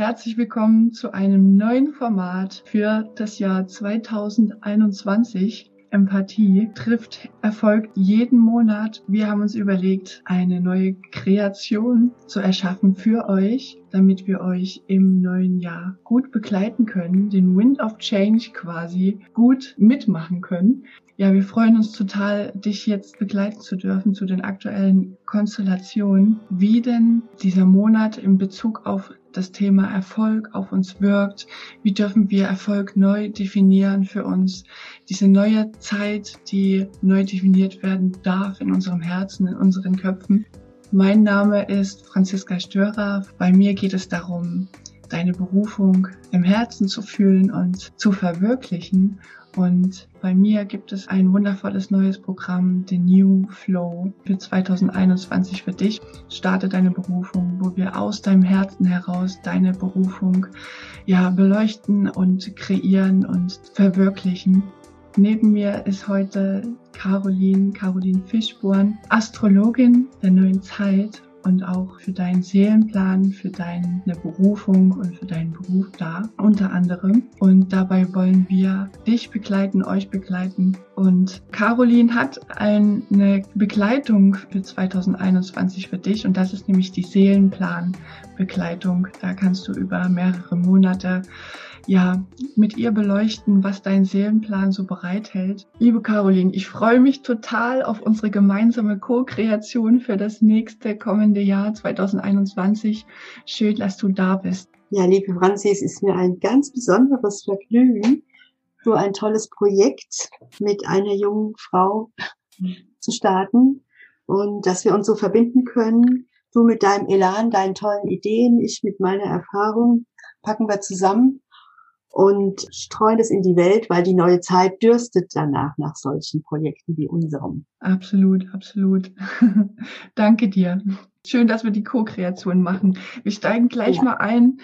herzlich willkommen zu einem neuen Format für das Jahr 2021. Empathie trifft erfolgt jeden Monat. Wir haben uns überlegt, eine neue Kreation zu erschaffen für euch, damit wir euch im neuen Jahr gut begleiten können, den Wind of Change quasi gut mitmachen können. Ja, wir freuen uns total, dich jetzt begleiten zu dürfen zu den aktuellen Konstellationen, wie denn dieser Monat in Bezug auf das Thema Erfolg auf uns wirkt. Wie dürfen wir Erfolg neu definieren für uns? Diese neue Zeit, die neu definiert werden darf in unserem Herzen, in unseren Köpfen. Mein Name ist Franziska Störer. Bei mir geht es darum, deine Berufung im Herzen zu fühlen und zu verwirklichen und bei mir gibt es ein wundervolles neues Programm, The New Flow, für 2021 für dich. Starte deine Berufung, wo wir aus deinem Herzen heraus deine Berufung ja beleuchten und kreieren und verwirklichen. Neben mir ist heute Caroline, Caroline Fischborn, Astrologin der neuen Zeit und auch für deinen Seelenplan, für deine Berufung und für deinen Beruf da, unter anderem. Und dabei wollen wir dich begleiten, euch begleiten. Und Caroline hat eine Begleitung für 2021 für dich und das ist nämlich die Seelenplanbegleitung. Da kannst du über mehrere Monate ja, mit ihr beleuchten, was dein Seelenplan so bereithält. Liebe Caroline, ich freue mich total auf unsere gemeinsame Co-Kreation für das nächste kommende Jahr 2021. Schön, dass du da bist. Ja, liebe Franzi, es ist mir ein ganz besonderes Vergnügen, so ein tolles Projekt mit einer jungen Frau zu starten und dass wir uns so verbinden können. Du mit deinem Elan, deinen tollen Ideen, ich mit meiner Erfahrung packen wir zusammen und streuen es in die Welt, weil die neue Zeit dürstet danach nach solchen Projekten wie unserem. Absolut, absolut. Danke dir. Schön, dass wir die Co-Kreation machen. Wir steigen gleich ja. mal ein.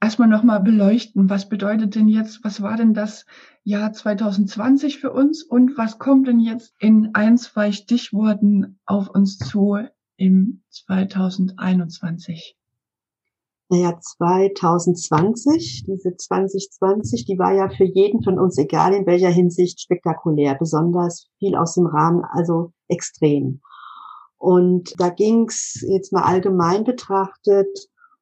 Erstmal nochmal beleuchten, was bedeutet denn jetzt, was war denn das Jahr 2020 für uns und was kommt denn jetzt in ein, zwei Stichworten auf uns zu im 2021? Naja, 2020, diese 2020, die war ja für jeden von uns, egal in welcher Hinsicht, spektakulär, besonders viel aus dem Rahmen, also extrem. Und da ging's jetzt mal allgemein betrachtet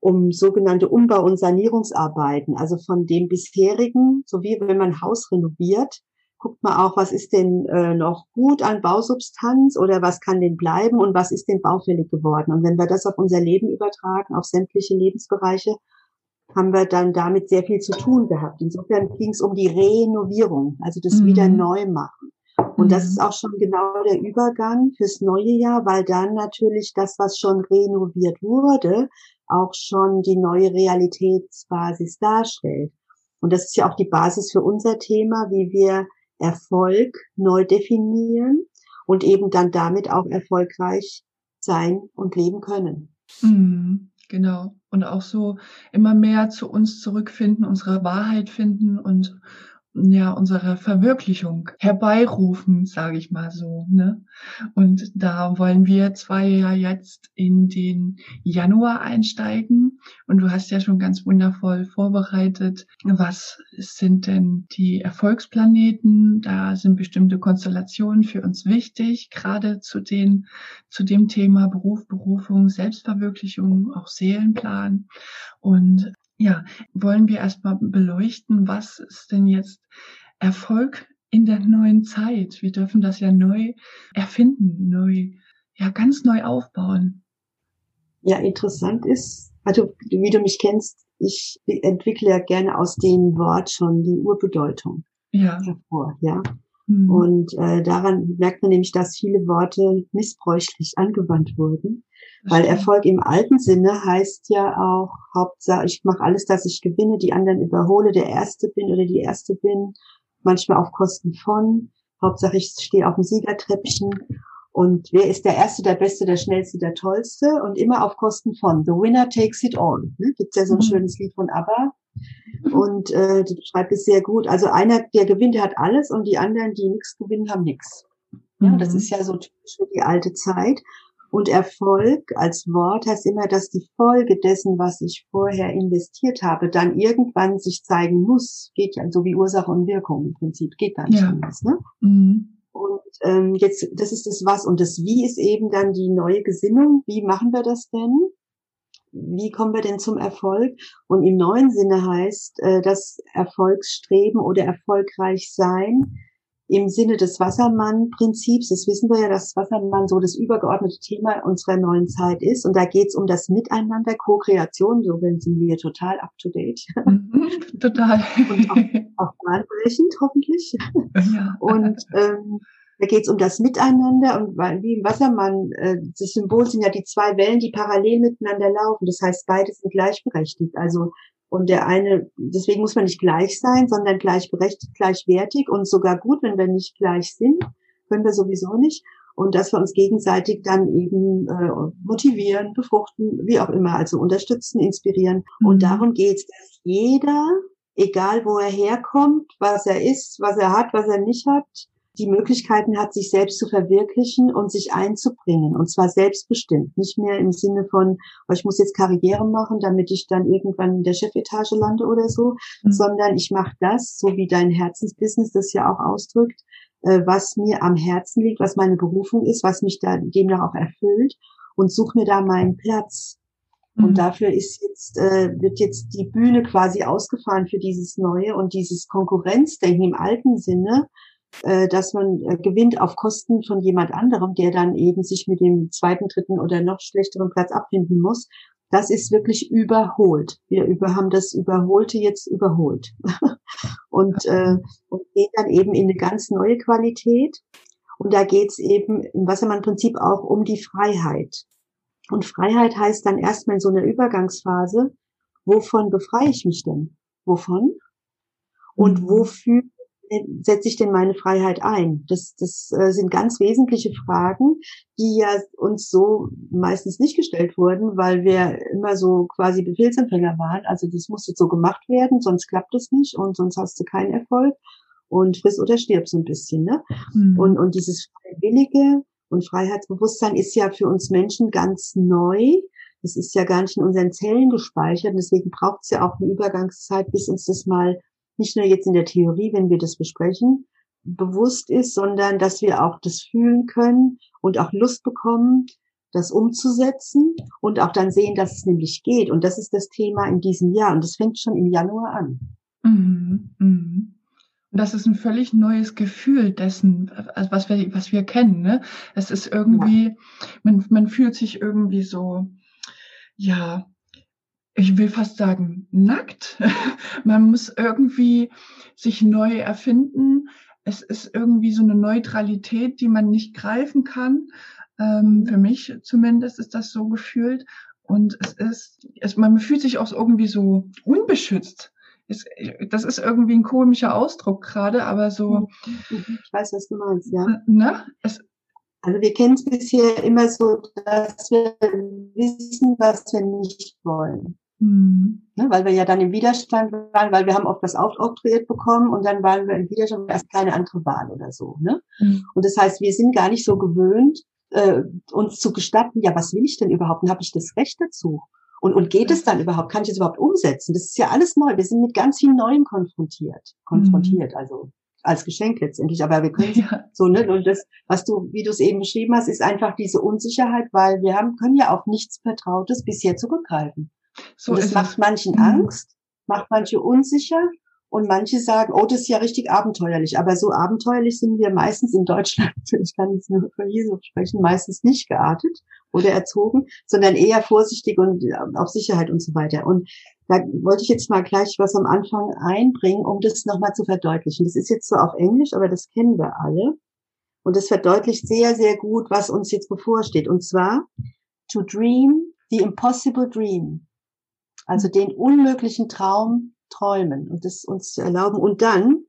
um sogenannte Umbau- und Sanierungsarbeiten, also von dem bisherigen, so wie wenn man Haus renoviert, guckt man auch, was ist denn äh, noch gut an Bausubstanz oder was kann denn bleiben und was ist denn baufällig geworden. Und wenn wir das auf unser Leben übertragen, auf sämtliche Lebensbereiche, haben wir dann damit sehr viel zu tun gehabt. Insofern ging es um die Renovierung, also das mhm. wieder neu machen. Und mhm. das ist auch schon genau der Übergang fürs neue Jahr, weil dann natürlich das, was schon renoviert wurde, auch schon die neue Realitätsbasis darstellt. Und das ist ja auch die Basis für unser Thema, wie wir Erfolg neu definieren und eben dann damit auch erfolgreich sein und leben können. Mhm, genau. Und auch so immer mehr zu uns zurückfinden, unsere Wahrheit finden und ja unsere Verwirklichung herbeirufen, sage ich mal so. Ne? Und da wollen wir zwei ja jetzt in den Januar einsteigen. Und du hast ja schon ganz wundervoll vorbereitet, was sind denn die Erfolgsplaneten? Da sind bestimmte Konstellationen für uns wichtig, gerade zu den zu dem Thema Beruf, Berufung, Selbstverwirklichung, auch Seelenplan. Und ja, wollen wir erstmal beleuchten, was ist denn jetzt Erfolg in der neuen Zeit? Wir dürfen das ja neu erfinden, neu, ja, ganz neu aufbauen. Ja, interessant ist, also wie du mich kennst, ich entwickle ja gerne aus dem Wort schon die Urbedeutung ja. hervor, ja. Mhm. Und äh, daran merkt man nämlich, dass viele Worte missbräuchlich angewandt wurden. Weil Erfolg im alten Sinne heißt ja auch Hauptsache, ich mache alles, dass ich gewinne, die anderen überhole, der Erste bin oder die Erste bin, manchmal auf Kosten von. Hauptsache, ich stehe auf dem Siegertreppchen und wer ist der Erste, der Beste, der Schnellste, der Tollste und immer auf Kosten von. The winner takes it all. Ne? Gibt ja so ein mhm. schönes Lied von ABBA. Und äh, die beschreibt es sehr gut. Also einer, der gewinnt, der hat alles und die anderen, die nichts gewinnen, haben nichts. Ja, das mhm. ist ja so typisch für die alte Zeit. Und Erfolg als Wort heißt immer, dass die Folge dessen, was ich vorher investiert habe, dann irgendwann sich zeigen muss. Geht ja so wie Ursache und Wirkung im Prinzip. Geht dann nicht ja. anders. Ne? Mhm. Und ähm, jetzt, das ist das Was. Und das Wie ist eben dann die neue Gesinnung. Wie machen wir das denn? Wie kommen wir denn zum Erfolg? Und im neuen Sinne heißt äh, das Erfolgsstreben oder erfolgreich sein im Sinne des Wassermann-Prinzips, das wissen wir ja, dass Wassermann so das übergeordnete Thema unserer neuen Zeit ist. Und da geht es um das Miteinander, Co-Kreation, so sind wir total up to date. Mhm, total. Und auch, auch bahnbrechend, hoffentlich. Ja. Und ähm, da geht es um das Miteinander und wie im Wassermann, äh, das Symbol sind ja die zwei Wellen, die parallel miteinander laufen. Das heißt, beide sind gleichberechtigt. Also und der eine, deswegen muss man nicht gleich sein, sondern gleichberechtigt, gleichwertig und sogar gut, wenn wir nicht gleich sind, können wir sowieso nicht. Und dass wir uns gegenseitig dann eben äh, motivieren, befruchten, wie auch immer, also unterstützen, inspirieren. Mhm. Und darum geht's, dass jeder, egal wo er herkommt, was er ist, was er hat, was er nicht hat, die Möglichkeiten hat, sich selbst zu verwirklichen und sich einzubringen. Und zwar selbstbestimmt. Nicht mehr im Sinne von, oh, ich muss jetzt Karriere machen, damit ich dann irgendwann in der Chefetage lande oder so, mhm. sondern ich mache das, so wie dein Herzensbusiness das ja auch ausdrückt, äh, was mir am Herzen liegt, was meine Berufung ist, was mich da demnach auch erfüllt und suche mir da meinen Platz. Und mhm. dafür ist jetzt, äh, wird jetzt die Bühne quasi ausgefahren für dieses Neue und dieses Konkurrenzdenken im alten Sinne, dass man äh, gewinnt auf Kosten von jemand anderem, der dann eben sich mit dem zweiten, dritten oder noch schlechteren Platz abfinden muss. Das ist wirklich überholt. Wir über, haben das Überholte jetzt überholt. und, äh, und geht dann eben in eine ganz neue Qualität. Und da geht's eben im Wassermann-Prinzip auch um die Freiheit. Und Freiheit heißt dann erstmal in so einer Übergangsphase, wovon befreie ich mich denn? Wovon? Und mhm. wofür setze ich denn meine Freiheit ein? Das, das äh, sind ganz wesentliche Fragen, die ja uns so meistens nicht gestellt wurden, weil wir immer so quasi Befehlsempfänger waren. Also das muss jetzt so gemacht werden, sonst klappt es nicht und sonst hast du keinen Erfolg und friss oder stirb so ein bisschen. Ne? Mhm. Und, und dieses Freiwillige und Freiheitsbewusstsein ist ja für uns Menschen ganz neu. Das ist ja gar nicht in unseren Zellen gespeichert. Deswegen braucht es ja auch eine Übergangszeit, bis uns das mal nicht nur jetzt in der Theorie, wenn wir das besprechen, bewusst ist, sondern dass wir auch das fühlen können und auch Lust bekommen, das umzusetzen und auch dann sehen, dass es nämlich geht. Und das ist das Thema in diesem Jahr. Und das fängt schon im Januar an. Mhm, mhm. Und das ist ein völlig neues Gefühl dessen, was wir, was wir kennen. Ne? Es ist irgendwie, ja. man, man fühlt sich irgendwie so, ja, ich will fast sagen, nackt. Man muss irgendwie sich neu erfinden. Es ist irgendwie so eine Neutralität, die man nicht greifen kann. Ähm, für mich zumindest ist das so gefühlt. Und es ist, es, man fühlt sich auch irgendwie so unbeschützt. Es, das ist irgendwie ein komischer Ausdruck gerade, aber so. Ich weiß, was du meinst, ja. Ne? Es, also wir kennen es bisher immer so, dass wir wissen, was wir nicht wollen. Mhm. Ne, weil wir ja dann im Widerstand waren, weil wir haben oft was aufoktroyiert bekommen und dann waren wir im Widerstand erst keine andere Wahl oder so. Ne? Mhm. Und das heißt, wir sind gar nicht so gewöhnt, äh, uns zu gestatten, ja, was will ich denn überhaupt? Und habe ich das Recht dazu? Und, und geht es dann überhaupt? Kann ich es überhaupt umsetzen? Das ist ja alles neu. Wir sind mit ganz vielen Neuem konfrontiert. Konfrontiert, mhm. also als Geschenk letztendlich. Aber wir können ja. so, ne? Und das, was du, wie du es eben beschrieben hast, ist einfach diese Unsicherheit, weil wir haben, können ja auf nichts Vertrautes bisher zurückgreifen. So und das macht manchen mhm. Angst, macht manche unsicher und manche sagen, oh, das ist ja richtig abenteuerlich. Aber so abenteuerlich sind wir meistens in Deutschland, ich kann jetzt nur für Jesus sprechen, meistens nicht geartet oder erzogen, sondern eher vorsichtig und äh, auf Sicherheit und so weiter. Und da wollte ich jetzt mal gleich was am Anfang einbringen, um das nochmal zu verdeutlichen. Das ist jetzt so auf Englisch, aber das kennen wir alle. Und das verdeutlicht sehr, sehr gut, was uns jetzt bevorsteht. Und zwar, to dream the impossible dream also den unmöglichen Traum träumen und das uns zu erlauben. Und dann,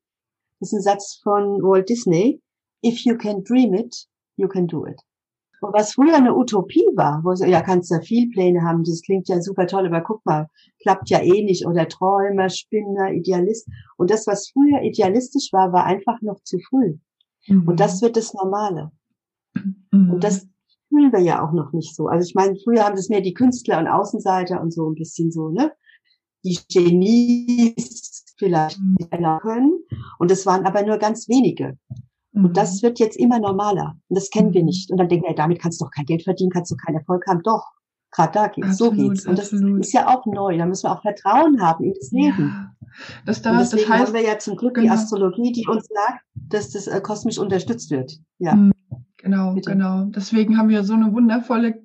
das ist ein Satz von Walt Disney, if you can dream it, you can do it. Und was früher eine Utopie war, wo so, ja, kannst ja viel Pläne haben, das klingt ja super toll, aber guck mal, klappt ja eh nicht, oder Träumer, Spinner, Idealist. Und das, was früher idealistisch war, war einfach noch zu früh. Mhm. Und das wird das Normale. Mhm. Und das fühlen wir ja auch noch nicht so. Also ich meine, früher haben das mehr die Künstler und Außenseiter und so ein bisschen so, ne? Die Genies vielleicht mhm. können. Und es waren aber nur ganz wenige. Mhm. Und das wird jetzt immer normaler. Und das kennen wir mhm. nicht. Und dann denken wir, damit kannst du doch kein Geld verdienen, kannst du keinen Erfolg haben. Doch, gerade da geht's, absolut, so geht's. Und das absolut. ist ja auch neu. Da müssen wir auch Vertrauen haben in das Leben. Ja. Das, da, und deswegen das heißt, haben wir ja zum Glück genau. die Astrologie, die uns sagt, dass das äh, kosmisch unterstützt wird. Ja. Mhm. Genau, Bitte. genau. Deswegen haben wir so eine wundervolle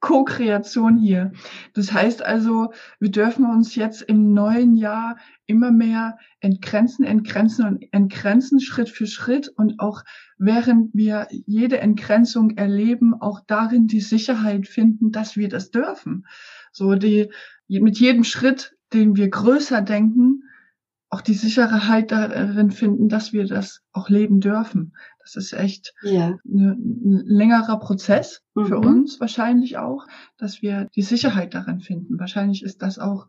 Co-Kreation hier. Das heißt also, wir dürfen uns jetzt im neuen Jahr immer mehr entgrenzen, entgrenzen und entgrenzen Schritt für Schritt und auch während wir jede Entgrenzung erleben, auch darin die Sicherheit finden, dass wir das dürfen. So die, mit jedem Schritt, den wir größer denken, auch die Sicherheit darin finden, dass wir das auch leben dürfen. Das ist echt ja. ne, ein längerer Prozess mhm. für uns wahrscheinlich auch, dass wir die Sicherheit darin finden. Wahrscheinlich ist das auch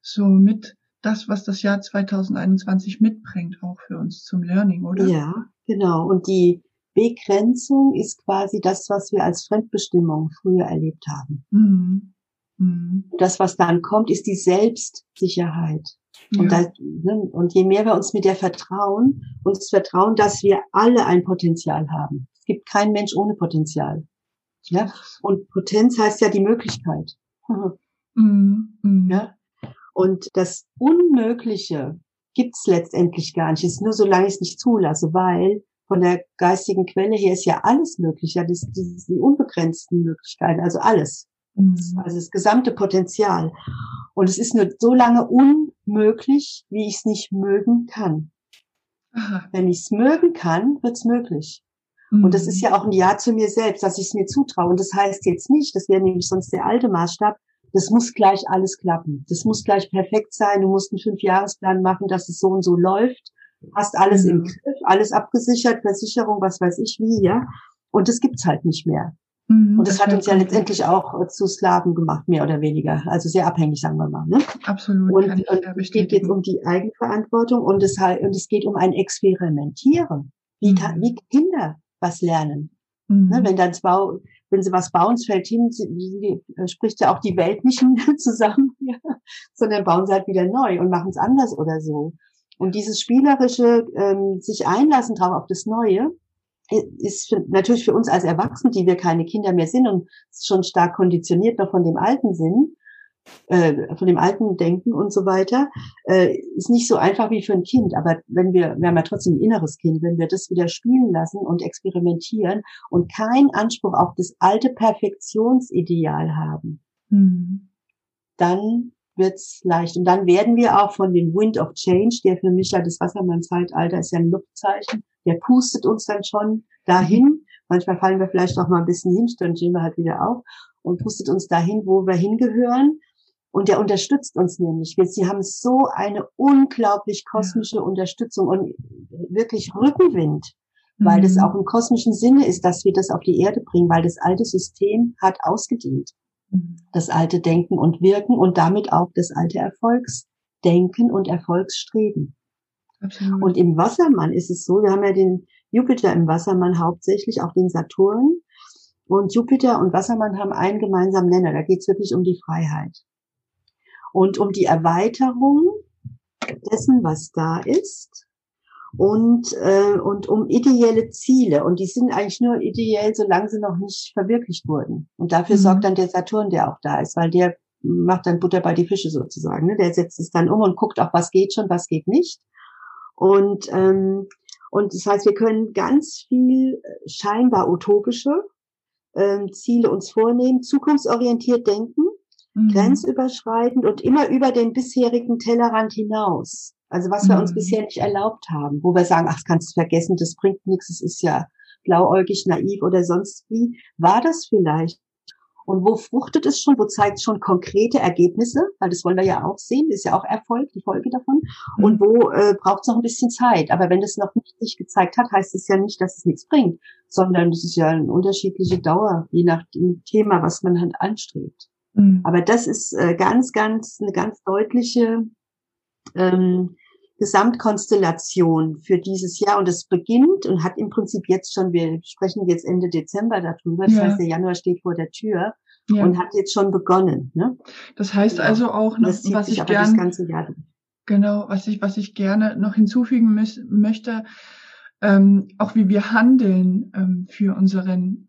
so mit das, was das Jahr 2021 mitbringt, auch für uns zum Learning, oder? Ja, genau. Und die Begrenzung ist quasi das, was wir als Fremdbestimmung früher erlebt haben. Mhm. Mhm. Das, was dann kommt, ist die Selbstsicherheit. Und, ja. da, ne, und je mehr wir uns mit der vertrauen, uns vertrauen, dass wir alle ein Potenzial haben. Es gibt keinen Mensch ohne Potenzial. Ja? Und Potenz heißt ja die Möglichkeit. Mhm. Mhm. Ja? Und das Unmögliche gibt's letztendlich gar nicht. Es ist nur solange ich es nicht zulasse, weil von der geistigen Quelle her ist ja alles möglich. Ja, das, das die unbegrenzten Möglichkeiten, also alles. Mhm. Also das gesamte Potenzial. Und es ist nur so lange unmöglich, wie ich es nicht mögen kann. Aha. Wenn ich es mögen kann, wird's möglich. Mhm. Und das ist ja auch ein Ja zu mir selbst, dass ich es mir zutraue. Und das heißt jetzt nicht, das wäre nämlich sonst der alte Maßstab, das muss gleich alles klappen. Das muss gleich perfekt sein. Du musst einen Fünfjahresplan machen, dass es so und so läuft. Hast alles mhm. im Griff, alles abgesichert, Versicherung, was weiß ich wie, ja. Und das gibt's halt nicht mehr. Mhm, und das, das hat uns ja letztendlich auch äh, zu Sklaven gemacht, mehr oder weniger. Also sehr abhängig, sagen wir mal. Ne? Absolut. Und, und es geht jetzt um die Eigenverantwortung und es, und es geht um ein Experimentieren. Wie, mhm. wie Kinder was lernen. Mhm. Ne, wenn dann Bau, wenn sie was bauen, es fällt hin, sie, sie, äh, spricht ja auch die Welt nicht zusammen, ja, sondern bauen sie halt wieder neu und machen es anders oder so. Und dieses spielerische ähm, sich einlassen drauf auf das Neue, ist für, natürlich für uns als Erwachsene, die wir keine Kinder mehr sind und schon stark konditioniert noch von dem alten Sinn, äh, von dem alten Denken und so weiter, äh, ist nicht so einfach wie für ein Kind. Aber wenn wir, wir haben ja trotzdem ein inneres Kind, wenn wir das wieder spielen lassen und experimentieren und keinen Anspruch auf das alte Perfektionsideal haben, mhm. dann wird's leicht. Und dann werden wir auch von dem Wind of Change, der für mich ja das Wassermann-Zeitalter ist ja ein Luftzeichen, der pustet uns dann schon dahin. Manchmal fallen wir vielleicht auch mal ein bisschen hin, dann stehen wir halt wieder auf und pustet uns dahin, wo wir hingehören. Und der unterstützt uns nämlich. Sie haben so eine unglaublich kosmische Unterstützung und wirklich Rückenwind, weil mhm. das auch im kosmischen Sinne ist, dass wir das auf die Erde bringen, weil das alte System hat ausgedient. Das alte Denken und Wirken und damit auch das alte Erfolgsdenken und Erfolgsstreben. Absolut. Und im Wassermann ist es so, wir haben ja den Jupiter im Wassermann hauptsächlich, auch den Saturn. Und Jupiter und Wassermann haben einen gemeinsamen Nenner. Da geht es wirklich um die Freiheit. Und um die Erweiterung dessen, was da ist. Und, äh, und um ideelle Ziele. Und die sind eigentlich nur ideell, solange sie noch nicht verwirklicht wurden. Und dafür mhm. sorgt dann der Saturn, der auch da ist, weil der macht dann Butter bei die Fische sozusagen. Ne? Der setzt es dann um und guckt auch, was geht schon, was geht nicht. Und, ähm, und das heißt, wir können ganz viel äh, scheinbar utopische ähm, Ziele uns vornehmen, zukunftsorientiert denken, mhm. grenzüberschreitend und immer über den bisherigen Tellerrand hinaus. Also was wir uns mhm. bisher nicht erlaubt haben, wo wir sagen, ach, das kannst du vergessen, das bringt nichts, es ist ja blauäugig, naiv oder sonst wie. War das vielleicht? Und wo fruchtet es schon? Wo zeigt es schon konkrete Ergebnisse? Weil das wollen wir ja auch sehen. Das ist ja auch Erfolg, die Folge davon. Mhm. Und wo äh, braucht es noch ein bisschen Zeit? Aber wenn es noch nicht sich gezeigt hat, heißt es ja nicht, dass es nichts bringt, sondern es ist ja eine unterschiedliche Dauer, je nach dem Thema, was man halt anstrebt. Mhm. Aber das ist äh, ganz, ganz, eine ganz deutliche ähm, Gesamtkonstellation für dieses Jahr und es beginnt und hat im Prinzip jetzt schon, wir sprechen jetzt Ende Dezember darüber, das ja. heißt, der Januar steht vor der Tür ja. und hat jetzt schon begonnen. Ne? Das heißt ja. also auch noch, was ich gerne, genau, was ich, was ich gerne noch hinzufügen möchte, ähm, auch wie wir handeln ähm, für unseren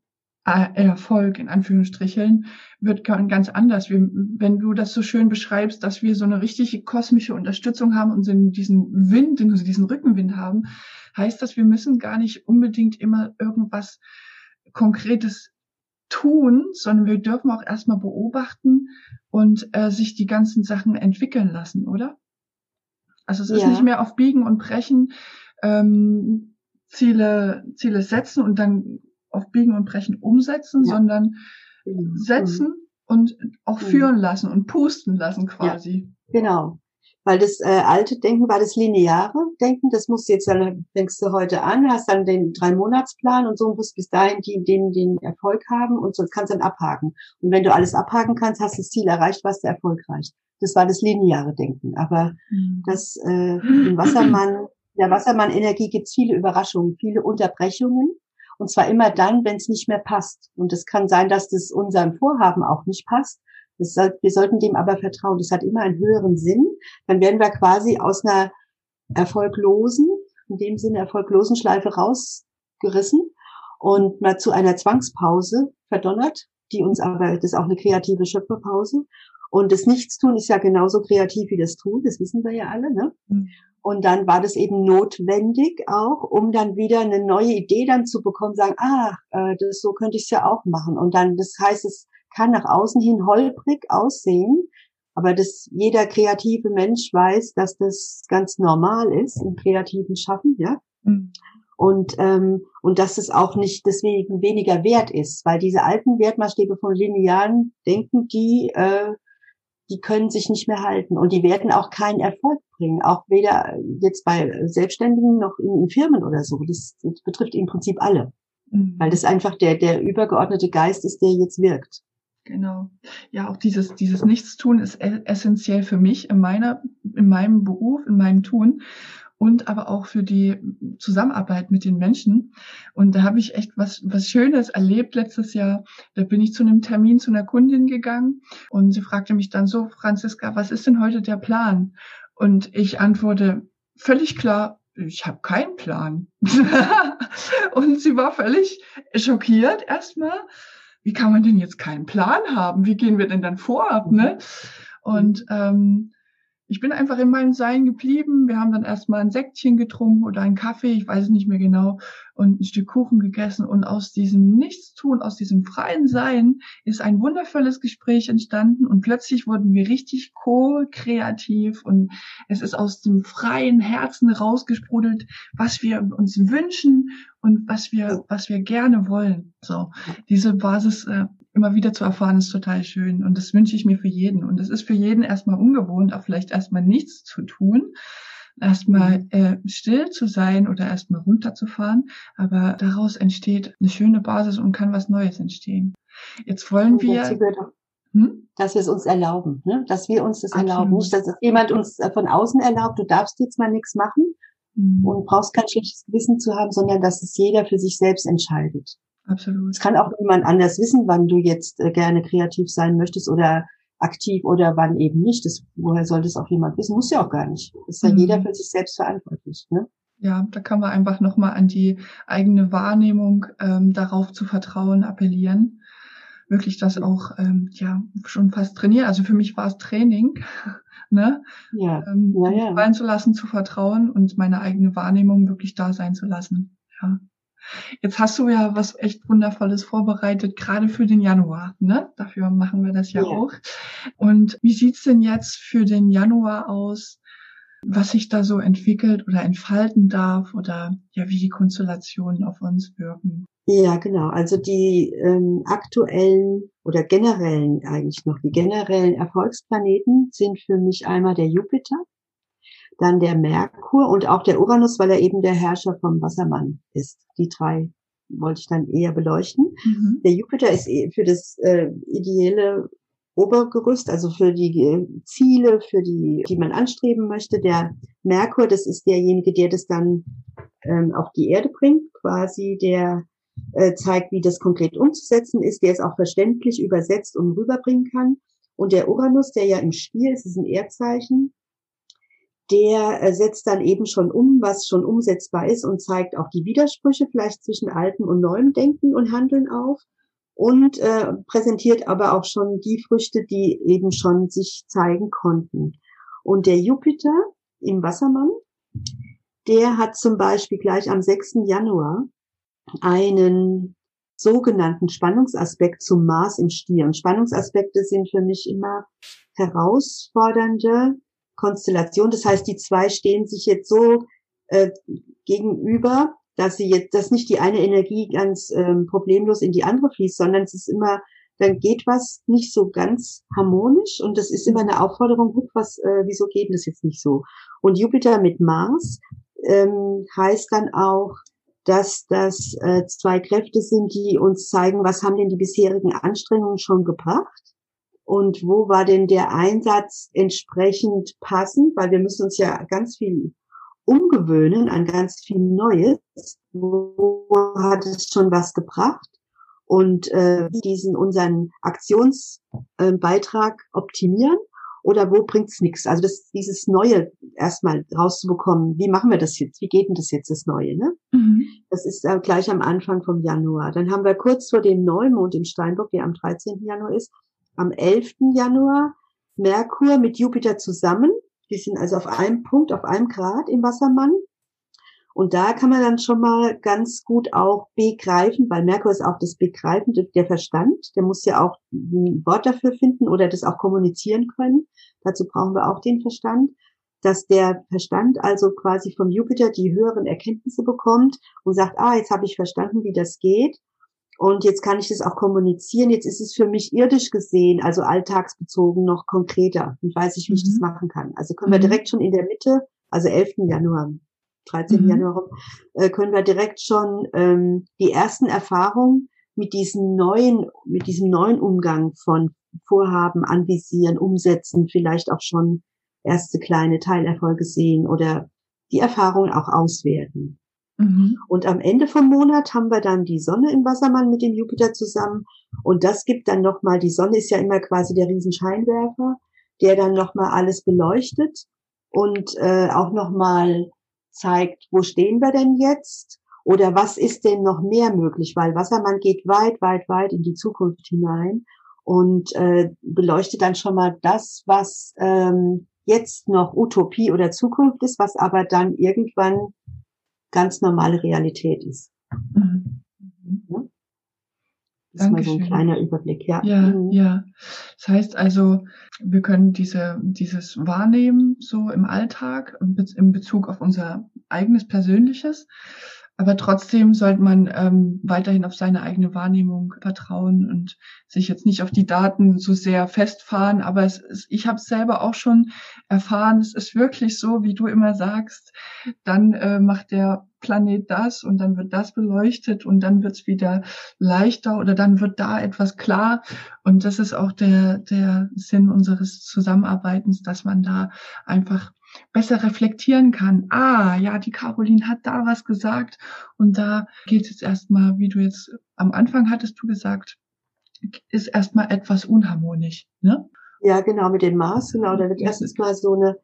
Erfolg in Anführungsstrichen wird ganz anders. wenn du das so schön beschreibst, dass wir so eine richtige kosmische Unterstützung haben und diesen Wind, diesen Rückenwind haben, heißt das, wir müssen gar nicht unbedingt immer irgendwas Konkretes tun, sondern wir dürfen auch erstmal beobachten und äh, sich die ganzen Sachen entwickeln lassen, oder? Also es ist ja. nicht mehr auf Biegen und Brechen ähm, Ziele, Ziele setzen und dann auf Biegen und Brechen umsetzen, ja. sondern mhm. setzen mhm. und auch mhm. führen lassen und pusten lassen quasi. Ja, genau. Weil das äh, alte Denken war das lineare Denken, das musst du jetzt dann, denkst du heute an, hast dann den Drei-Monats-Plan und so musst bis dahin die, den, den Erfolg haben und so kannst dann abhaken. Und wenn du alles abhaken kannst, hast du das Ziel erreicht, was der Erfolg reicht. Das war das lineare Denken. Aber mhm. das äh, im Wassermann, der Wassermann-Energie gibt es viele Überraschungen, viele Unterbrechungen und zwar immer dann, wenn es nicht mehr passt. Und es kann sein, dass das unserem Vorhaben auch nicht passt. Soll, wir sollten dem aber vertrauen. Das hat immer einen höheren Sinn. Dann werden wir quasi aus einer erfolglosen, in dem Sinne erfolglosen Schleife rausgerissen und mal zu einer Zwangspause verdonnert, die uns aber, das ist auch eine kreative Schöpferpause. Und das Nichtstun ist ja genauso kreativ wie das Tun, das wissen wir ja alle. Ne? Mhm. Und dann war das eben notwendig auch, um dann wieder eine neue Idee dann zu bekommen, sagen, ah, äh, das, so könnte ich es ja auch machen. Und dann, das heißt, es kann nach außen hin holprig aussehen, aber das, jeder kreative Mensch weiß, dass das ganz normal ist im kreativen Schaffen, ja. Mhm. Und, ähm, und dass es auch nicht deswegen weniger wert ist, weil diese alten Wertmaßstäbe von linearen Denken, die äh, die können sich nicht mehr halten und die werden auch keinen Erfolg bringen, auch weder jetzt bei Selbstständigen noch in, Firmen oder so. Das, das, betrifft im Prinzip alle, mhm. weil das einfach der, der übergeordnete Geist ist, der jetzt wirkt. Genau. Ja, auch dieses, dieses Nichtstun ist essentiell für mich in meiner, in meinem Beruf, in meinem Tun und aber auch für die Zusammenarbeit mit den Menschen. Und da habe ich echt was, was Schönes erlebt letztes Jahr. Da bin ich zu einem Termin zu einer Kundin gegangen und sie fragte mich dann so, Franziska, was ist denn heute der Plan? Und ich antworte völlig klar, ich habe keinen Plan. und sie war völlig schockiert erstmal. Wie kann man denn jetzt keinen Plan haben? Wie gehen wir denn dann vor? Ne? Und ähm, ich bin einfach in meinem Sein geblieben. Wir haben dann erstmal ein Säckchen getrunken oder einen Kaffee, ich weiß es nicht mehr genau, und ein Stück Kuchen gegessen. Und aus diesem Nichtstun, aus diesem freien Sein ist ein wundervolles Gespräch entstanden. Und plötzlich wurden wir richtig co-kreativ. Und es ist aus dem freien Herzen rausgesprudelt, was wir uns wünschen und was wir, was wir gerne wollen. So, diese Basis äh, immer wieder zu erfahren, ist total schön. Und das wünsche ich mir für jeden. Und es ist für jeden erstmal ungewohnt, auch vielleicht erstmal nichts zu tun, erstmal mhm. äh, still zu sein oder erstmal runterzufahren. Aber daraus entsteht eine schöne Basis und kann was Neues entstehen. Jetzt wollen wir. Hm? Dass wir es uns erlauben, ne? dass wir uns das Absolut. erlauben. Nicht, dass es jemand uns äh, von außen erlaubt, du darfst jetzt mal nichts machen mhm. und brauchst kein schlechtes Gewissen zu haben, sondern dass es jeder für sich selbst entscheidet. Absolut. Es kann auch niemand anders wissen, wann du jetzt äh, gerne kreativ sein möchtest oder aktiv oder wann eben nicht. Das, woher soll das auch jemand wissen? Muss ja auch gar nicht. Ist ja mhm. jeder für sich selbst verantwortlich. Ne? Ja, da kann man einfach nochmal an die eigene Wahrnehmung ähm, darauf zu vertrauen, appellieren. Wirklich das auch ähm, ja schon fast trainieren. Also für mich war es Training, ne? Ja. Ähm, ja, ja. fallen zu lassen, zu vertrauen und meine eigene Wahrnehmung wirklich da sein zu lassen. Ja. Jetzt hast du ja was echt Wundervolles vorbereitet, gerade für den Januar. Ne? Dafür machen wir das ja, ja. auch. Und wie sieht's denn jetzt für den Januar aus? was sich da so entwickelt oder entfalten darf oder ja, wie die Konstellationen auf uns wirken. Ja, genau. Also die ähm, aktuellen oder generellen eigentlich noch, die generellen Erfolgsplaneten sind für mich einmal der Jupiter, dann der Merkur und auch der Uranus, weil er eben der Herrscher vom Wassermann ist. Die drei wollte ich dann eher beleuchten. Mhm. Der Jupiter ist eh für das äh, ideelle Obergerüst, also für die äh, Ziele, für die, die man anstreben möchte. Der Merkur, das ist derjenige, der das dann ähm, auf die Erde bringt, quasi, der äh, zeigt, wie das konkret umzusetzen ist, der es auch verständlich übersetzt und rüberbringen kann. Und der Uranus, der ja im Stier ist, ist ein Erdzeichen, der äh, setzt dann eben schon um, was schon umsetzbar ist und zeigt auch die Widersprüche vielleicht zwischen altem und neuem Denken und Handeln auf und äh, präsentiert aber auch schon die Früchte, die eben schon sich zeigen konnten. Und der Jupiter im Wassermann, der hat zum Beispiel gleich am 6. Januar einen sogenannten Spannungsaspekt zum Mars im Stier. Und Spannungsaspekte sind für mich immer herausfordernde Konstellationen. Das heißt, die zwei stehen sich jetzt so äh, gegenüber, dass sie jetzt, dass nicht die eine Energie ganz ähm, problemlos in die andere fließt, sondern es ist immer, dann geht was nicht so ganz harmonisch und das ist immer eine Aufforderung, guck, was, äh, wieso geht das jetzt nicht so? Und Jupiter mit Mars ähm, heißt dann auch, dass das äh, zwei Kräfte sind, die uns zeigen, was haben denn die bisherigen Anstrengungen schon gebracht und wo war denn der Einsatz entsprechend passend, weil wir müssen uns ja ganz viel umgewöhnen an ganz viel Neues. Wo hat es schon was gebracht? Und äh, diesen unseren Aktionsbeitrag äh, optimieren oder wo bringt's nichts? Also das, dieses Neue erstmal rauszubekommen. Wie machen wir das jetzt? Wie geht denn das jetzt, das Neue? Ne? Mhm. Das ist äh, gleich am Anfang vom Januar. Dann haben wir kurz vor dem Neumond im Steinbock, der am 13. Januar ist, am 11. Januar Merkur mit Jupiter zusammen die sind also auf einem Punkt, auf einem Grad im Wassermann. Und da kann man dann schon mal ganz gut auch begreifen, weil Merkur ist auch das Begreifen, der Verstand, der muss ja auch ein Wort dafür finden oder das auch kommunizieren können. Dazu brauchen wir auch den Verstand, dass der Verstand also quasi vom Jupiter die höheren Erkenntnisse bekommt und sagt, ah, jetzt habe ich verstanden, wie das geht. Und jetzt kann ich das auch kommunizieren. Jetzt ist es für mich irdisch gesehen, also alltagsbezogen noch konkreter und weiß ich, wie mhm. ich das mhm. machen kann. Also können wir mhm. direkt schon in der Mitte, also 11. Januar, 13. Mhm. Januar, äh, können wir direkt schon ähm, die ersten Erfahrungen mit diesem neuen, mit diesem neuen Umgang von Vorhaben anvisieren, umsetzen, vielleicht auch schon erste kleine Teilerfolge sehen oder die Erfahrungen auch auswerten. Mhm. Und am Ende vom Monat haben wir dann die Sonne im Wassermann mit dem Jupiter zusammen. Und das gibt dann nochmal, die Sonne ist ja immer quasi der Riesenscheinwerfer, der dann nochmal alles beleuchtet und äh, auch nochmal zeigt, wo stehen wir denn jetzt? Oder was ist denn noch mehr möglich? Weil Wassermann geht weit, weit, weit in die Zukunft hinein und äh, beleuchtet dann schon mal das, was ähm, jetzt noch Utopie oder Zukunft ist, was aber dann irgendwann ganz normale Realität ist. Mhm. Ja? Das Dankeschön. ist mal so ein kleiner Überblick, ja. Ja, mhm. ja. Das heißt also, wir können diese, dieses wahrnehmen, so im Alltag, in Bezug auf unser eigenes Persönliches. Aber trotzdem sollte man ähm, weiterhin auf seine eigene Wahrnehmung vertrauen und sich jetzt nicht auf die Daten so sehr festfahren. Aber es ist, ich habe selber auch schon erfahren. Es ist wirklich so, wie du immer sagst. Dann äh, macht der Planet das und dann wird das beleuchtet und dann wird es wieder leichter oder dann wird da etwas klar. Und das ist auch der der Sinn unseres Zusammenarbeitens, dass man da einfach besser reflektieren kann. Ah, ja, die Caroline hat da was gesagt und da geht es jetzt erstmal, wie du jetzt am Anfang hattest du gesagt, ist erstmal etwas unharmonisch, ne? Ja, genau, mit dem Maß, genau. Da wird erstens mal so eine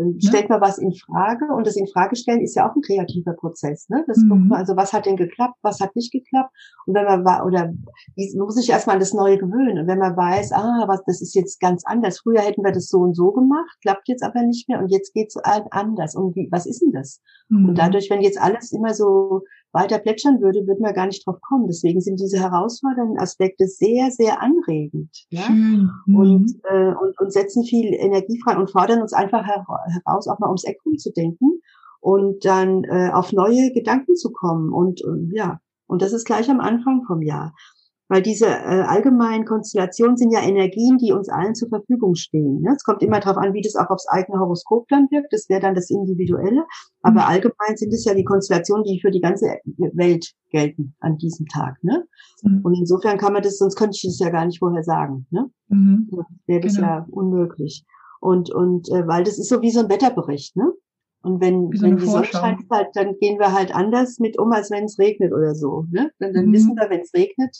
dann ne? stellt man was in Frage und das in Frage stellen ist ja auch ein kreativer Prozess. Ne? Das mhm. man, also was hat denn geklappt, was hat nicht geklappt und wenn man war oder wie, muss sich erstmal an das Neue gewöhnen und wenn man weiß, ah, was das ist jetzt ganz anders. Früher hätten wir das so und so gemacht, klappt jetzt aber nicht mehr und jetzt geht's anders. Und wie, was ist denn das? Mhm. Und dadurch, wenn jetzt alles immer so weiter plätschern würde, würden wir gar nicht drauf kommen. Deswegen sind diese herausfordernden Aspekte sehr, sehr anregend. Ja? Mhm. Und, äh, und, und setzen viel Energie frei und fordern uns einfach heraus, auch mal ums Eck rumzudenken und dann äh, auf neue Gedanken zu kommen. Und, und ja, und das ist gleich am Anfang vom Jahr. Weil diese äh, allgemeinen Konstellationen sind ja Energien, die uns allen zur Verfügung stehen. Ne? Es kommt immer darauf an, wie das auch aufs eigene Horoskop dann wirkt. Das wäre dann das Individuelle. Aber mhm. allgemein sind es ja die Konstellationen, die für die ganze Welt gelten an diesem Tag. Ne? Mhm. Und insofern kann man das, sonst könnte ich das ja gar nicht vorher sagen. Ne? Mhm. Wäre das genau. ja unmöglich. Und, und äh, weil das ist so wie so ein Wetterbericht, ne? Und wenn, so wenn die Sonne scheint, halt, dann gehen wir halt anders mit um, als wenn es regnet oder so. Ne? Dann, dann mhm. wissen wir, wenn es regnet,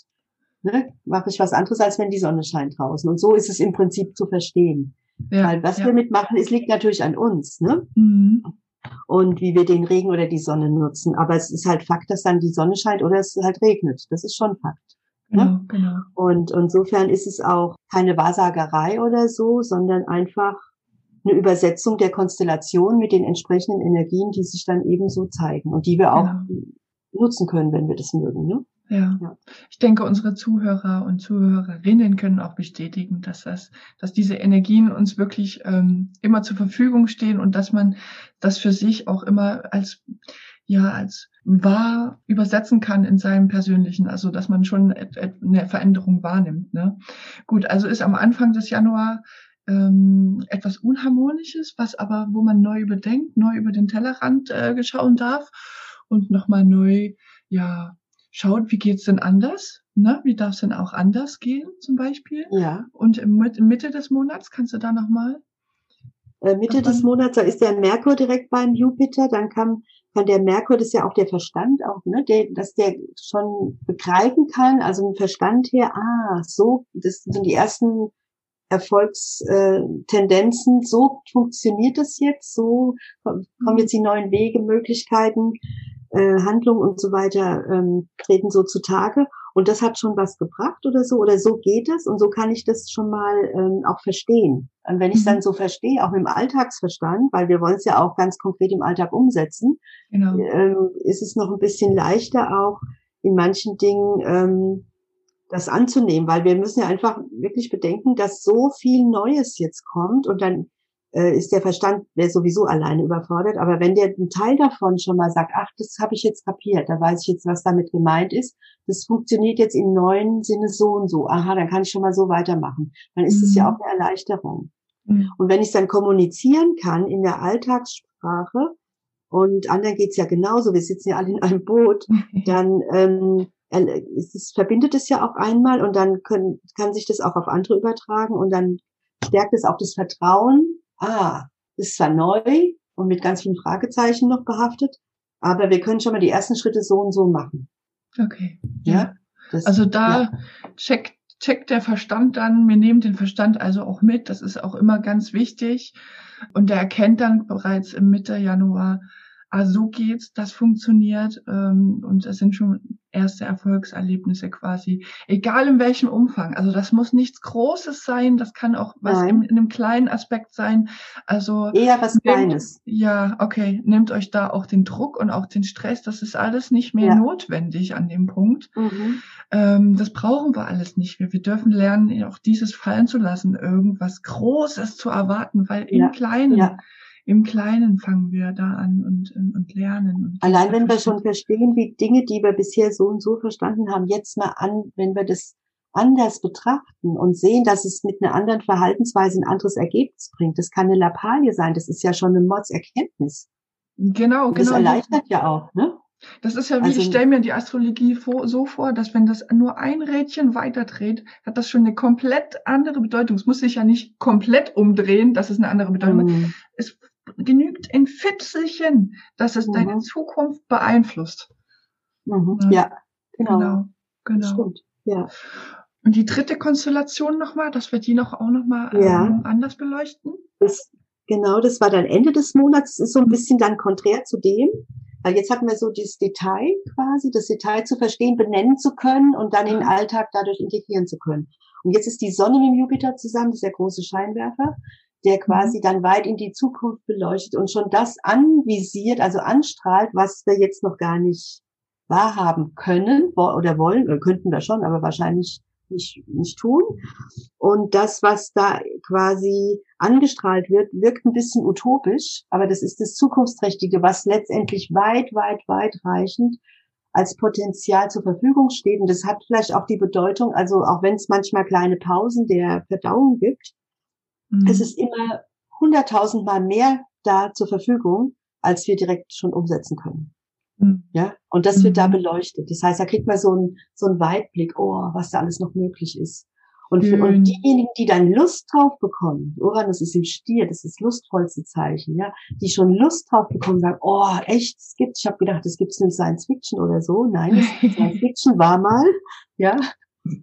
ne, mache ich was anderes, als wenn die Sonne scheint draußen. Und so ist es im Prinzip zu verstehen. Ja, Weil was ja. wir mitmachen, es liegt natürlich an uns, ne? Mhm. Und wie wir den Regen oder die Sonne nutzen. Aber es ist halt Fakt, dass dann die Sonne scheint oder es halt regnet. Das ist schon Fakt. Ne? Genau, genau. Und insofern ist es auch keine Wahrsagerei oder so, sondern einfach eine Übersetzung der Konstellation mit den entsprechenden Energien, die sich dann ebenso zeigen und die wir auch ja. nutzen können, wenn wir das mögen. Ne? Ja. ja. ich denke, unsere Zuhörer und Zuhörerinnen können auch bestätigen, dass das, dass diese Energien uns wirklich ähm, immer zur Verfügung stehen und dass man das für sich auch immer als ja als wahr übersetzen kann in seinem persönlichen, also dass man schon eine Veränderung wahrnimmt. Ne? Gut, also ist am Anfang des Januar ähm, etwas Unharmonisches, was aber, wo man neu überdenkt, neu über den Tellerrand äh, schauen darf und nochmal neu, ja, schaut, wie geht's denn anders? Ne? Wie darf es denn auch anders gehen, zum Beispiel? Ja. Und im, in Mitte des Monats kannst du da nochmal? Äh, Mitte des Monats, da ist der Merkur direkt beim Jupiter, dann kann, kann der Merkur, das ist ja auch der Verstand auch, ne, der, dass der schon begreifen kann, also im Verstand her, ah, so, das sind die ersten Erfolgstendenzen, so funktioniert das jetzt, so kommen jetzt die neuen Wege, Möglichkeiten, äh, Handlungen und so weiter ähm, treten so zutage. Und das hat schon was gebracht oder so, oder so geht es und so kann ich das schon mal ähm, auch verstehen. Und wenn ich es dann mhm. so verstehe, auch dem Alltagsverstand, weil wir wollen es ja auch ganz konkret im Alltag umsetzen, genau. ähm, ist es noch ein bisschen leichter auch in manchen Dingen ähm, das anzunehmen, weil wir müssen ja einfach wirklich bedenken, dass so viel Neues jetzt kommt und dann äh, ist der Verstand der sowieso alleine überfordert. Aber wenn der einen Teil davon schon mal sagt, ach, das habe ich jetzt kapiert, da weiß ich jetzt, was damit gemeint ist, das funktioniert jetzt im neuen Sinne so und so, aha, dann kann ich schon mal so weitermachen. Dann ist es mhm. ja auch eine Erleichterung. Mhm. Und wenn ich dann kommunizieren kann in der Alltagssprache, und anderen geht's ja genauso, wir sitzen ja alle in einem Boot, dann ähm, es verbindet es ja auch einmal und dann können, kann sich das auch auf andere übertragen und dann stärkt es auch das Vertrauen. Ah, ist zwar neu und mit ganz vielen Fragezeichen noch behaftet, aber wir können schon mal die ersten Schritte so und so machen. Okay. Ja. Das, also da ja. checkt checkt der Verstand dann, wir nehmen den Verstand also auch mit, das ist auch immer ganz wichtig. Und der erkennt dann bereits im Mitte Januar, ah, so geht's, das funktioniert ähm, und es sind schon erste Erfolgserlebnisse quasi, egal in welchem Umfang. Also das muss nichts Großes sein, das kann auch was in, in, einem kleinen Aspekt sein. Also eher was nehmt, Kleines. Ja, okay, nehmt euch da auch den Druck und auch den Stress. Das ist alles nicht mehr ja. notwendig an dem Punkt. Mhm. Ähm, das brauchen wir alles nicht mehr. Wir dürfen lernen, auch dieses fallen zu lassen, irgendwas Großes zu erwarten, weil im ja. Kleinen ja im Kleinen fangen wir da an und, und lernen. Und Allein wenn wir schon verstehen, wie Dinge, die wir bisher so und so verstanden haben, jetzt mal an, wenn wir das anders betrachten und sehen, dass es mit einer anderen Verhaltensweise ein anderes Ergebnis bringt. Das kann eine Lappalie sein, das ist ja schon eine Mordserkenntnis. Genau, und genau. Das erleichtert ja auch, ne? Das ist ja wie, also, ich stelle mir die Astrologie so vor, dass wenn das nur ein Rädchen weiterdreht, hat das schon eine komplett andere Bedeutung. Es muss sich ja nicht komplett umdrehen, dass es eine andere Bedeutung hat. Mm. Es genügt ein Fitzelchen, dass es mhm. deine Zukunft beeinflusst. Mhm. Ja, genau. Genau. genau. Stimmt. Ja. Und die dritte Konstellation nochmal, dass wir die noch auch nochmal ja. ähm, anders beleuchten? Das, genau, das war dann Ende des Monats. Das ist so ein bisschen dann konträr zu dem. Weil jetzt hatten wir so dieses Detail quasi, das Detail zu verstehen, benennen zu können und dann in den Alltag dadurch integrieren zu können. Und jetzt ist die Sonne mit dem Jupiter zusammen, das ist der große Scheinwerfer der mhm. quasi dann weit in die Zukunft beleuchtet und schon das anvisiert, also anstrahlt, was wir jetzt noch gar nicht wahrhaben können oder wollen, oder könnten wir schon, aber wahrscheinlich nicht, nicht tun. Und das, was da quasi angestrahlt wird, wirkt ein bisschen utopisch, aber das ist das Zukunftsträchtige, was letztendlich weit, weit, weit reichend als Potenzial zur Verfügung steht. Und das hat vielleicht auch die Bedeutung, also auch wenn es manchmal kleine Pausen der Verdauung gibt, mhm. es ist immer hunderttausendmal mehr da zur Verfügung, als wir direkt schon umsetzen können. Mhm. Ja, und das wird da mhm. beleuchtet. Das heißt, da kriegt man so einen, so einen Weitblick, oh, was da alles noch möglich ist. Und, für, und diejenigen, die dann Lust drauf bekommen, Uranus ist im Stier, das ist das lustvollste Zeichen, ja, die schon Lust drauf bekommen, sagen, oh, echt, es gibt, ich habe gedacht, das gibt's in Science Fiction oder so. Nein, Science Fiction war mal, ja,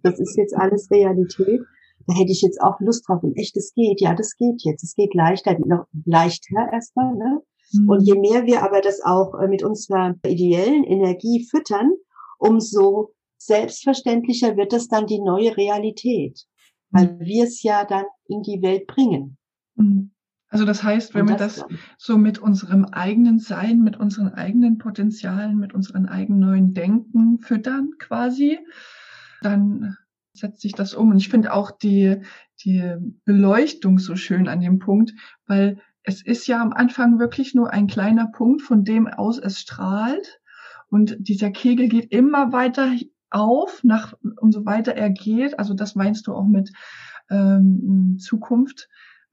das ist jetzt alles Realität. Da hätte ich jetzt auch Lust drauf. Und echt, es geht, ja, das geht jetzt. Es geht leichter, noch leichter erstmal, ne? Mhm. Und je mehr wir aber das auch äh, mit unserer ideellen Energie füttern, umso selbstverständlicher wird es dann die neue Realität, weil mhm. wir es ja dann in die Welt bringen. Mhm. Also das heißt, wenn das wir das dann. so mit unserem eigenen Sein, mit unseren eigenen Potenzialen, mit unseren eigenen neuen Denken füttern quasi, dann setzt sich das um. Und ich finde auch die, die Beleuchtung so schön an dem Punkt, weil es ist ja am Anfang wirklich nur ein kleiner Punkt, von dem aus es strahlt. Und dieser Kegel geht immer weiter auf, nach, umso weiter er geht. Also das meinst du auch mit ähm, Zukunft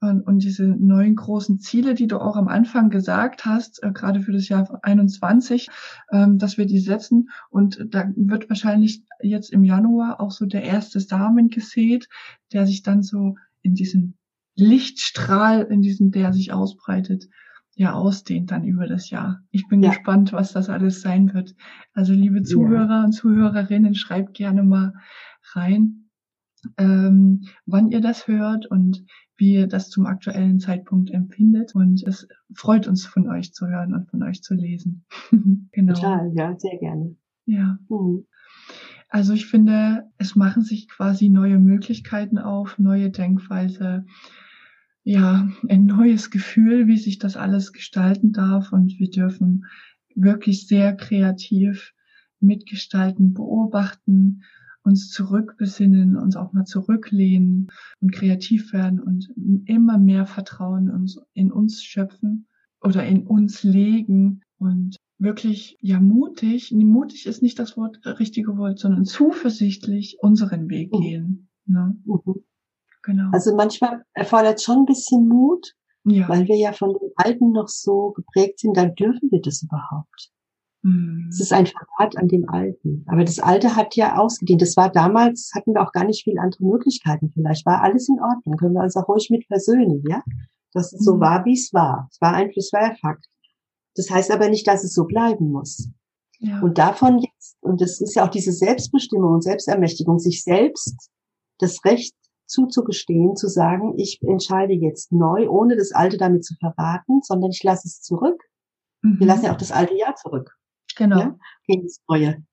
und, und diese neuen großen Ziele, die du auch am Anfang gesagt hast, äh, gerade für das Jahr 21, ähm, dass wir die setzen. Und da wird wahrscheinlich jetzt im Januar auch so der erste Samen gesät, der sich dann so in diesen Lichtstrahl, in diesem, der sich ausbreitet, ja ausdehnt dann über das Jahr. Ich bin ja. gespannt, was das alles sein wird. Also liebe Zuhörer ja. und Zuhörerinnen, schreibt gerne mal rein, ähm, wann ihr das hört und wie ihr das zum aktuellen Zeitpunkt empfindet. Und es freut uns von euch zu hören und von euch zu lesen. genau. Total, ja, sehr gerne. Ja. Mhm. Also ich finde, es machen sich quasi neue Möglichkeiten auf, neue Denkweise, ja, ein neues Gefühl, wie sich das alles gestalten darf und wir dürfen wirklich sehr kreativ mitgestalten, beobachten, uns zurückbesinnen, uns auch mal zurücklehnen und kreativ werden und immer mehr Vertrauen in uns schöpfen oder in uns legen und wirklich ja mutig, mutig ist nicht das Wort richtige Wort, sondern zuversichtlich unseren Weg mhm. gehen. Ne? Mhm. Genau. Also manchmal erfordert schon ein bisschen Mut, ja. weil wir ja von den Alten noch so geprägt sind, dann dürfen wir das überhaupt. Mhm. Es ist ein Verrat an dem Alten. Aber das Alte hat ja ausgedient. Das war damals, hatten wir auch gar nicht viele andere Möglichkeiten. Vielleicht war alles in Ordnung. Können wir uns auch ruhig mit versöhnen, ja? Dass es mhm. so war, wie es war. Es war einfach, es war ja Fakt. Das heißt aber nicht, dass es so bleiben muss. Ja. Und davon jetzt, und das ist ja auch diese Selbstbestimmung und Selbstermächtigung, sich selbst das Recht zuzugestehen, zu sagen, ich entscheide jetzt neu, ohne das Alte damit zu verraten, sondern ich lasse es zurück. Mhm. Wir lassen ja auch das alte Jahr zurück. Genau. Ja, gegen das Neue.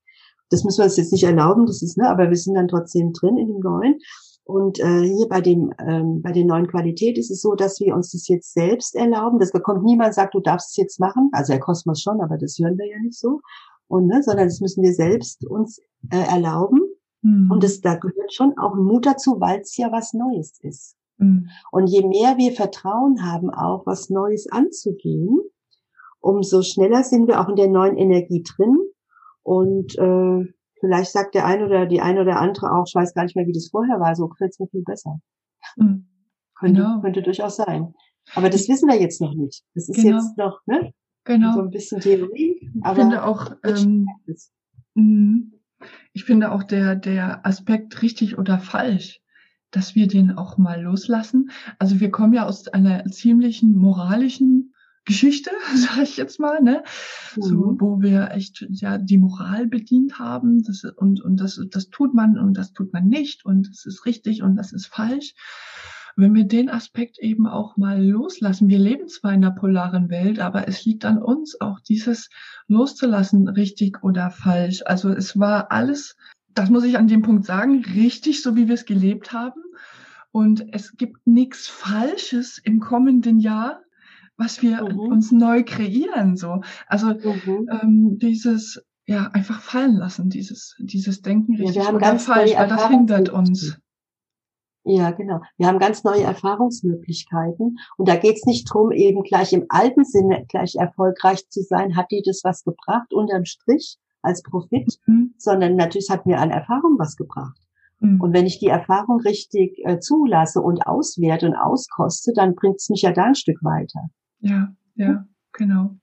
Das müssen wir uns jetzt nicht erlauben, das ist, ne, aber wir sind dann trotzdem drin in dem Neuen. Und äh, hier bei dem ähm, bei der neuen Qualität ist es so, dass wir uns das jetzt selbst erlauben. Das bekommt niemand sagt, du darfst es jetzt machen. Also der Kosmos schon, aber das hören wir ja nicht so. Und ne, sondern das müssen wir selbst uns äh, erlauben. Mhm. Und das, da gehört schon auch Mut dazu, weil es ja was Neues ist. Mhm. Und je mehr wir Vertrauen haben, auch was Neues anzugehen, umso schneller sind wir auch in der neuen Energie drin. Und äh, vielleicht sagt der eine oder die eine oder andere auch, ich weiß gar nicht mehr, wie das vorher war, so gefällt es mir viel besser. Mhm. Könnte, genau. könnte durchaus sein. Aber das wissen wir jetzt noch nicht. Das ist genau. jetzt noch ne? genau. so ein bisschen Theorie. Aber ich finde auch, ähm, mhm. Ich finde auch der, der Aspekt richtig oder falsch, dass wir den auch mal loslassen. Also wir kommen ja aus einer ziemlichen moralischen Geschichte, sage ich jetzt mal, ne? Mhm. So, wo wir echt ja die Moral bedient haben, das, und und das das tut man und das tut man nicht und das ist richtig und das ist falsch wenn wir den Aspekt eben auch mal loslassen, wir leben zwar in einer polaren Welt, aber es liegt an uns auch dieses loszulassen, richtig oder falsch. Also es war alles, das muss ich an dem Punkt sagen, richtig, so wie wir es gelebt haben. Und es gibt nichts Falsches im kommenden Jahr, was wir mhm. uns neu kreieren. So, also mhm. ähm, dieses ja einfach fallen lassen, dieses dieses Denken richtig ja, oder falsch, weil das hindert uns. Ja, genau. Wir haben ganz neue Erfahrungsmöglichkeiten. Und da geht es nicht drum, eben gleich im alten Sinne gleich erfolgreich zu sein. Hat die das was gebracht unterm Strich? als Profit, mhm. sondern natürlich hat mir an Erfahrung was gebracht. Mhm. Und wenn ich die Erfahrung richtig äh, zulasse und auswerte und auskoste, dann bringt es mich ja da ein Stück weiter. Ja, ja, genau.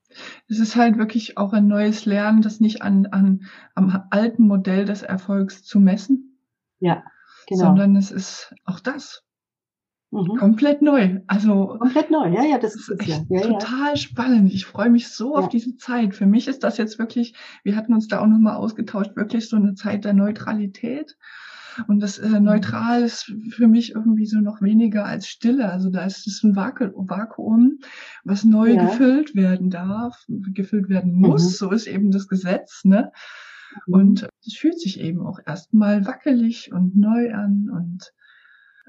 Es ist halt wirklich auch ein neues Lernen, das nicht an, an am alten Modell des Erfolgs zu messen. Ja, genau. Sondern es ist auch das. Mhm. Komplett neu. Also komplett neu, ja, ja, das ist echt ja. Ja, total ja. spannend. Ich freue mich so auf diese Zeit. Für mich ist das jetzt wirklich, wir hatten uns da auch nochmal ausgetauscht, wirklich so eine Zeit der Neutralität. Und das äh, Neutral ist für mich irgendwie so noch weniger als Stille. Also da ist es ein Vakuum, was neu ja. gefüllt werden darf, gefüllt werden muss. Mhm. So ist eben das Gesetz, ne? Mhm. Und es fühlt sich eben auch erstmal wackelig und neu an und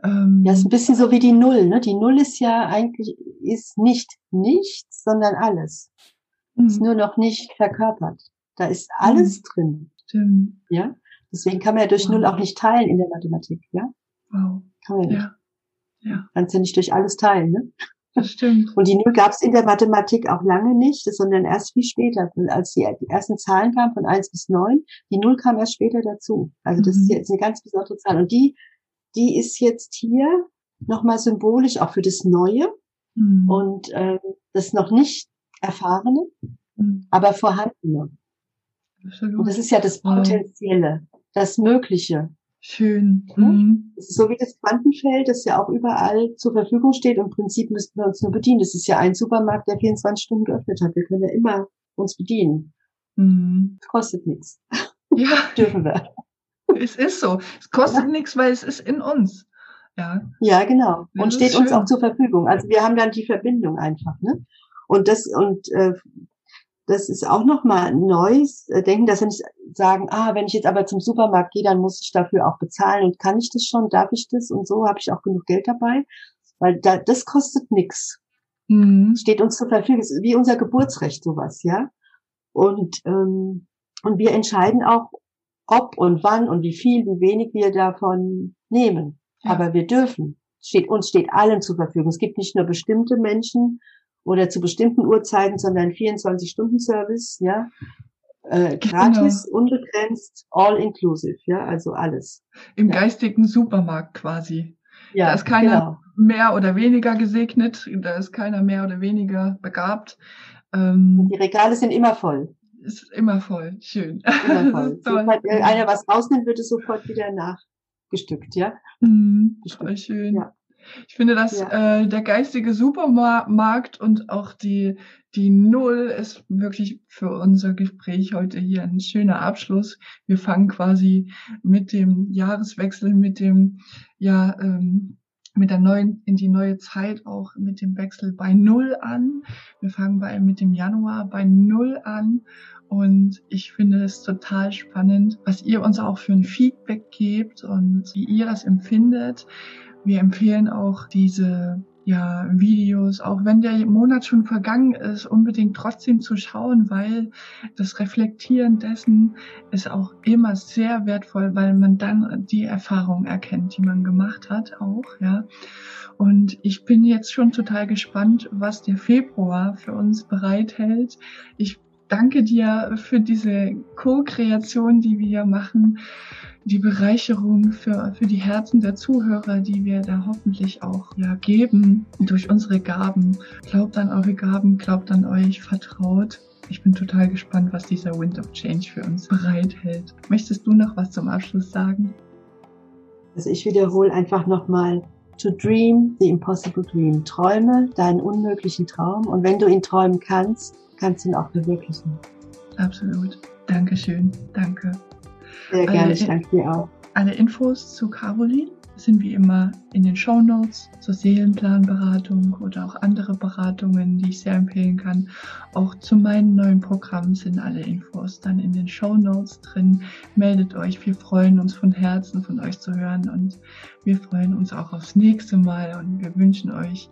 ähm, ja, ist ein bisschen so wie die Null, ne? Die Null ist ja eigentlich, ist nicht nichts, sondern alles. Mhm. Ist nur noch nicht verkörpert. Da ist alles mhm. drin. Stimmt. Ja? Deswegen kann man ja durch wow. Null auch nicht teilen in der Mathematik, ja? Wow. Kann man ja nicht. Ja. Kannst ja nicht durch alles teilen, ne? Das stimmt. Und die Null gab es in der Mathematik auch lange nicht, sondern erst viel später. als die, die, ersten Zahlen kamen von eins bis neun, die Null kam erst später dazu. Also das mhm. ist jetzt eine ganz besondere Zahl. Und die, die ist jetzt hier nochmal symbolisch auch für das Neue mhm. und äh, das noch nicht Erfahrene, mhm. aber Vorhandene. Absolut. Und das ist ja das Potenzielle das Mögliche. Schön. Mhm. Ist so wie das Quantenfeld, das ja auch überall zur Verfügung steht. Im Prinzip müssten wir uns nur bedienen. Das ist ja ein Supermarkt, der 24 Stunden geöffnet hat. Wir können ja immer uns bedienen. Mhm. Kostet nichts. Ja. Dürfen wir. Es ist so. Es kostet ja. nichts, weil es ist in uns. Ja. Ja, genau. Und steht uns auch zur Verfügung. Also wir haben dann die Verbindung einfach, ne? Und das, und äh, das ist auch nochmal ein neues äh, Denken, dass wir nicht sagen, ah, wenn ich jetzt aber zum Supermarkt gehe, dann muss ich dafür auch bezahlen und kann ich das schon, darf ich das und so, habe ich auch genug Geld dabei, weil da, das kostet nix. Mhm. Steht uns zur Verfügung, ist wie unser Geburtsrecht sowas, ja. Und, ähm, und wir entscheiden auch, ob und wann und wie viel, wie wenig wir davon nehmen. Ja. Aber wir dürfen. Steht, uns steht allen zur Verfügung. Es gibt nicht nur bestimmte Menschen, oder zu bestimmten Uhrzeiten, sondern 24-Stunden-Service, ja. Äh, gratis, genau. unbegrenzt, all inclusive, ja, also alles. Im ja. geistigen Supermarkt quasi. Ja, da ist keiner genau. mehr oder weniger gesegnet, da ist keiner mehr oder weniger begabt. Ähm, die Regale sind immer voll. Ist immer voll, schön. Immer voll. Sobald einer was rausnimmt, wird es sofort wieder nachgestückt, ja? Mhm, voll schön. Ja. Ich finde, dass ja. äh, der geistige Supermarkt und auch die, die Null ist wirklich für unser Gespräch heute hier ein schöner Abschluss. Wir fangen quasi mit dem Jahreswechsel, mit dem, ja, ähm, mit der neuen, in die neue Zeit auch mit dem Wechsel bei Null an. Wir fangen bei, mit dem Januar bei Null an. Und ich finde es total spannend, was ihr uns auch für ein Feedback gebt und wie ihr das empfindet. Wir empfehlen auch diese ja, Videos, auch wenn der Monat schon vergangen ist, unbedingt trotzdem zu schauen, weil das Reflektieren dessen ist auch immer sehr wertvoll, weil man dann die Erfahrung erkennt, die man gemacht hat auch, ja. Und ich bin jetzt schon total gespannt, was der Februar für uns bereithält. Ich danke dir für diese Co-Kreation, die wir machen die Bereicherung für, für die Herzen der Zuhörer, die wir da hoffentlich auch ja, geben durch unsere Gaben. Glaubt an eure Gaben, glaubt an euch, vertraut. Ich bin total gespannt, was dieser Wind of Change für uns bereithält. Möchtest du noch was zum Abschluss sagen? Also ich wiederhole einfach nochmal, to dream the impossible dream. Träume deinen unmöglichen Traum und wenn du ihn träumen kannst, kannst du ihn auch verwirklichen. Absolut. Dankeschön. Danke. Sehr gerne, ich danke dir auch. Alle Infos zu Caroline sind wie immer in den Show Notes zur Seelenplanberatung oder auch andere Beratungen, die ich sehr empfehlen kann. Auch zu meinen neuen Programmen sind alle Infos dann in den Show Notes drin. Meldet euch, wir freuen uns von Herzen von euch zu hören und wir freuen uns auch aufs nächste Mal und wir wünschen euch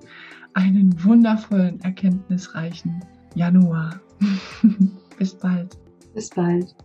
einen wundervollen, erkenntnisreichen Januar. Bis bald. Bis bald.